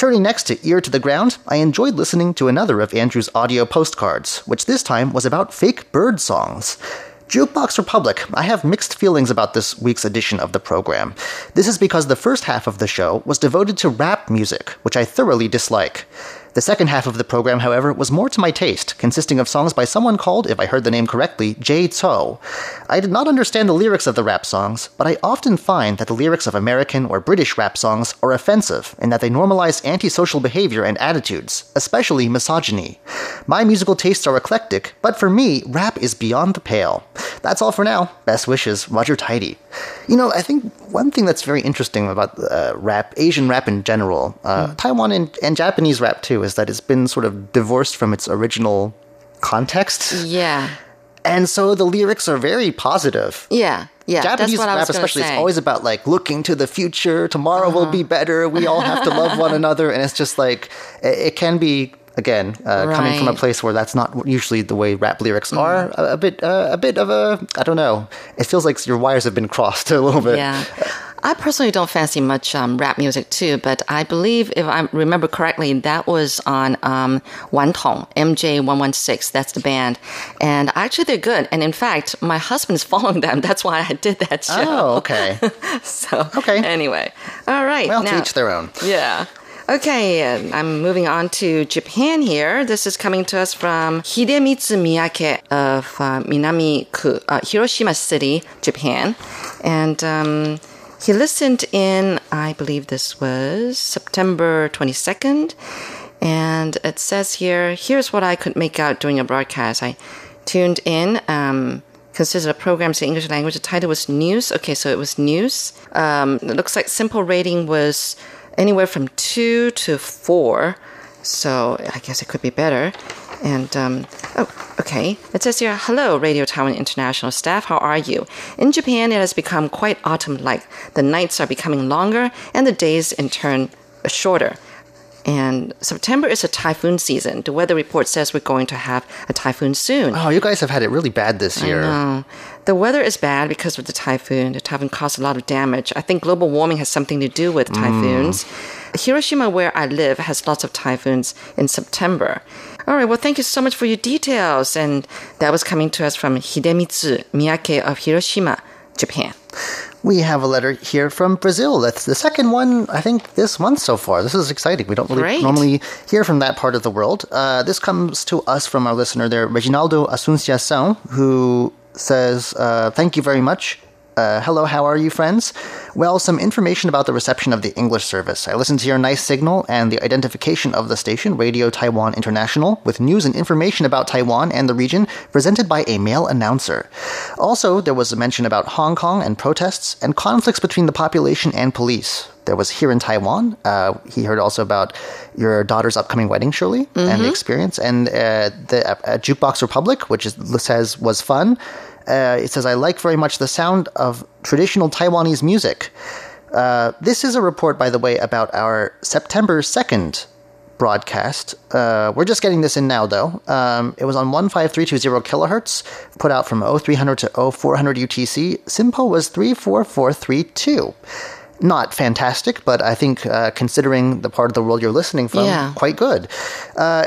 Speaker 11: Turning next to Ear to the Ground, I enjoyed listening to another of Andrew's audio postcards, which this time was about fake bird songs. Jukebox Republic, I have mixed feelings about this week's edition of the program. This is because the first half of the show was devoted to rap music, which I thoroughly dislike. The second half of the program, however, was more to my taste, consisting of songs by someone called, if I heard the name correctly, Jay Tso. I did not understand the lyrics of the rap songs, but I often find that the lyrics of American or British rap songs are offensive in that they normalize antisocial behavior and attitudes, especially misogyny. My musical tastes are eclectic, but for me, rap is beyond the pale. That's all for now. Best wishes, Roger Tidy. You know, I think one thing that's very interesting about uh, rap, Asian rap in general, uh, Taiwan and, and Japanese rap too, is that it's been sort of divorced from its original context.
Speaker 4: Yeah.
Speaker 11: And so the lyrics are very positive.
Speaker 4: Yeah. Yeah.
Speaker 11: Japanese
Speaker 4: that's what I was
Speaker 11: rap, especially,
Speaker 4: say. Uh-huh.
Speaker 11: it's always about like looking to the future. Tomorrow will be better. We all have to love one another, and it's just like it, it can be again uh, coming from a place where that's not usually the way rap lyrics are. A, a bit, uh, a bit of a I don't know. It feels like your wires have been crossed a little bit.
Speaker 4: Yeah. I personally don't fancy much um, rap music too, but I believe if I remember correctly, that was on um, Wan Tong, MJ116. That's the band. And actually, they're good. And in fact, my husband's following them. That's why I did that show.
Speaker 11: Oh, okay.
Speaker 4: So,
Speaker 11: Okay.
Speaker 4: anyway. All right.
Speaker 11: Well, to each their own.
Speaker 4: yeah. Okay, uh, I'm moving on to Japan here. This is coming to us from Hidemitsu Miyake of uh, Minami-ku, uh, Hiroshima City, Japan. And um, he listened in, I believe this was September 22nd. And it says here, here's what I could make out during a broadcast. I tuned in. Um, consisted of programs in English language. The title was News. Okay, so it was News. Um, it looks like SINPO rating was anywhere from two to four. So I guess it could be better. And um, oh, okay. It says here, "Hello, Radio Taiwan International staff. How are you? In Japan, it has become quite autumn-like. The nights are becoming longer, and the days, in turn, shorter." And September is a typhoon season. The weather report says we're going to have a typhoon soon.
Speaker 11: Oh, you guys have had it really bad this year.
Speaker 4: No. The weather is bad because of the typhoon. The typhoon caused a lot of damage. I think global warming has something to do with typhoons. Mm. Hiroshima, where I live, has lots of typhoons in September. All right, well, thank you so much for your details. And that was coming to us from Hidemitsu Miyake of Hiroshima, Japan.
Speaker 11: We have a letter here from Brazil. That's the second one, I think, this month so far. This is exciting. We don't really
Speaker 4: Great.
Speaker 11: normally hear from that part of the world. Uh, this comes to us from our listener there, Reginaldo Asunciação, who says, uh, Thank you very much. Uh, hello, how are you, friends? Well, some information about the reception of the English service. I listened to your nice signal and the identification of the station, Radio Taiwan International, with news and information about Taiwan and the region presented by a male announcer. Also, there was a mention about Hong Kong and protests and conflicts between the population and police. There was here in Taiwan. Uh, he heard also about your daughter's upcoming wedding, Shirley, and the experience, and uh, the uh, Jukebox Republic, which is, says was fun. Uh, it says, I like very much the sound of traditional Taiwanese music. Uh, this is a report, by the way, about our September 2nd broadcast. Uh, we're just getting this in now, though. Um, it was on 15320 kilohertz, put out from 0300 to 0400 UTC. SINPO was 34432. Not fantastic, but I think uh, considering the part of the world you're listening from,
Speaker 4: Yeah.
Speaker 11: quite good. Uh,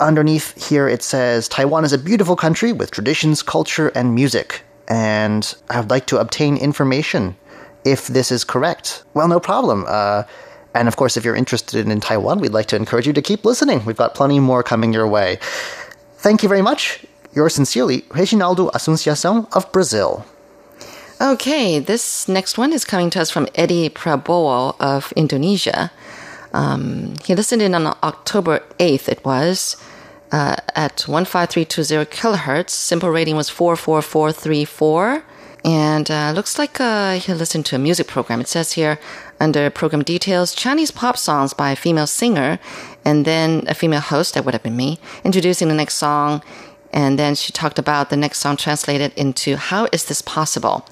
Speaker 11: underneath here it says Taiwan is a beautiful country with traditions, culture, and music. And I would like to obtain information if this is correct. Well, no problem. Uh, and of course, if you're interested in Taiwan, we'd like to encourage you to keep listening. We've got plenty more coming your way. Thank you very much. Yours sincerely, Reginaldo Asunciação of Brazil.
Speaker 4: Okay, this next one is coming to us from Eddie Prabowo of Indonesia. Um, he listened in on October 8th, it was, uh, at 15320 kilohertz. SINPO rating was 44434. And uh, looks like uh, he listened to a music program. It says here under program details Chinese pop songs by a female singer, and then a female host, that would have been me, introducing the next song. And then she talked about the next song translated into How is this possible?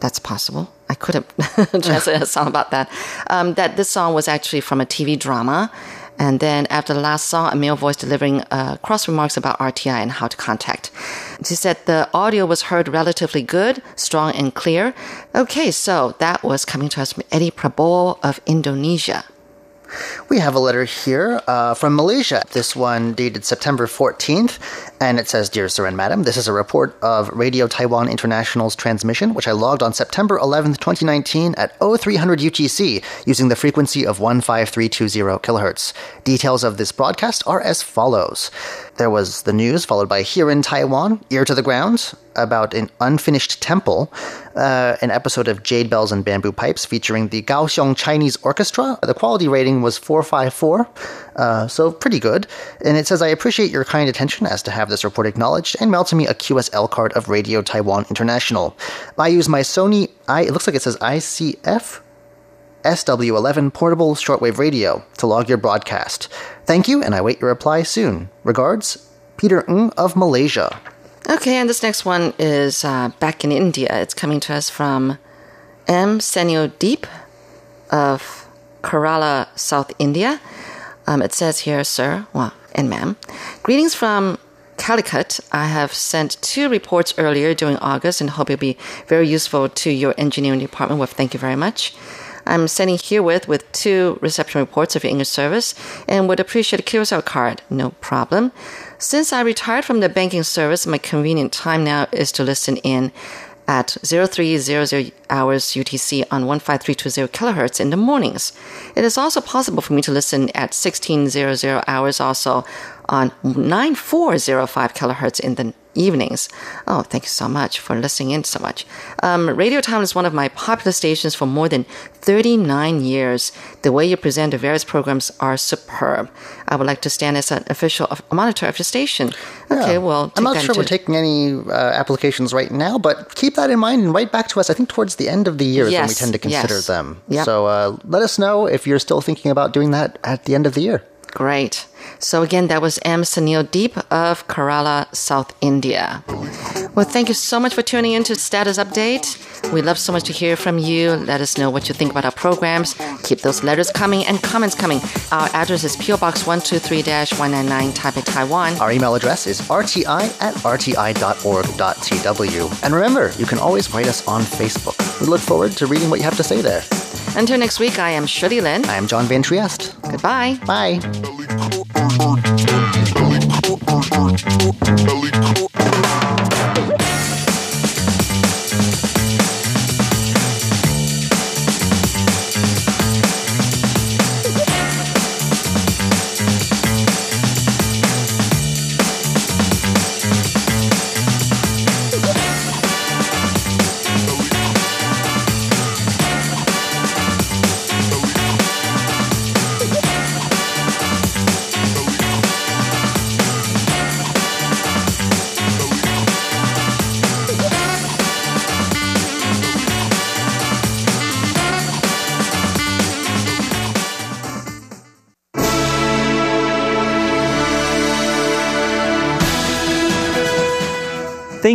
Speaker 4: That's possible. I could have translated a song about that. Um, that this song was actually from a TV drama. And then after the last song, a male voice delivering uh, cross remarks about RTI and how to contact. She said the audio was heard relatively good, strong and clear. Okay, so that was coming to us from Eddie Prabowo of Indonesia.
Speaker 11: We have a letter here uh, from Malaysia. This one dated September 14th, and it says Dear Sir and Madam, this is a report of Radio Taiwan International's transmission, which I logged on September 11th, 2019 at 0300 UTC using the frequency of 15320 kilohertz. Details of this broadcast are as follows. There was the news, followed by Here in Taiwan, Ear to the Ground, about an unfinished temple, uh, an episode of Jade Bells and Bamboo Pipes featuring the Kaohsiung Chinese Orchestra. The quality rating was 454, uh, so pretty good. And it says, I appreciate your kind attention as to have this report acknowledged and mail to me a QSL card of Radio Taiwan International. I use my Sony, I, it looks like it says ICF SW11 portable shortwave radio to log your broadcast. Thank you, and I wait your reply soon. Regards, Peter Ng of Malaysia.
Speaker 4: Okay, and this next one is uh, back in India. It's coming to us from M. Sunil Deep of Kerala, South India. Um, it says here, sir, well, and ma'am, greetings from Calicut. I have sent two reports earlier during August and hope it'll be very useful to your engineering department. Well, thank you very much. I'm standing here with with two reception reports of your English service and would appreciate a QSL card. No problem. Since I retired from the banking service, my convenient time now is to listen in at 0300 hours UTC on 15320 kilohertz in the mornings. It is also possible for me to listen at 1600 hours also on 9405 kilohertz in the evenings. Oh, thank you so much for listening in so much. Um, Radio Taiwan is one of my popular stations for more than 39 years. The way you present the various programs are superb. I would like to stand as an official of, monitor of the station. Okay,
Speaker 11: Yeah.
Speaker 4: well,
Speaker 11: I'm not sure we're taking any uh, applications right now, but keep that in mind and write back to us. I think towards the end of the year is when we tend to consider
Speaker 4: yes.
Speaker 11: them.
Speaker 4: Yep.
Speaker 11: So uh, let us know if you're still thinking about doing that at the end of the year.
Speaker 4: Great. So again, that was M. Sunil Deep of Kerala, South India. Well, thank you so much for tuning in to Status Update. We love so much to hear from you. Let us know what you think about our programs. Keep those letters coming and comments coming. Our address is PO Box 123-199 Taipei, Taiwan.
Speaker 11: Our email address is rti at rti.org.tw. And remember, you can always write us on Facebook. We look forward to reading what you have to say there.
Speaker 4: Until next week, I am Shirley Lin.
Speaker 11: I am John Van Trieste.
Speaker 4: Goodbye.
Speaker 11: Bye.
Speaker 10: Belly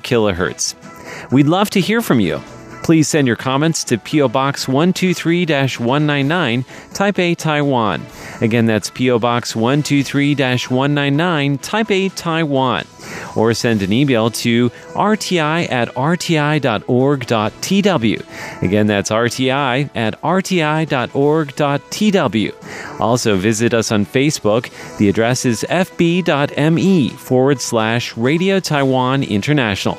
Speaker 10: kilohertz. We'd love to hear from you. Please send your comments to PO Box 123 199, Taipei, Taiwan. Again, that's PO Box 123 199, Taipei, Taiwan. Or send an email to rti at rti.org.tw. Again, that's rti at rti.org.tw. Also, visit us on Facebook. The address is fb.me forward slash Radio Taiwan International.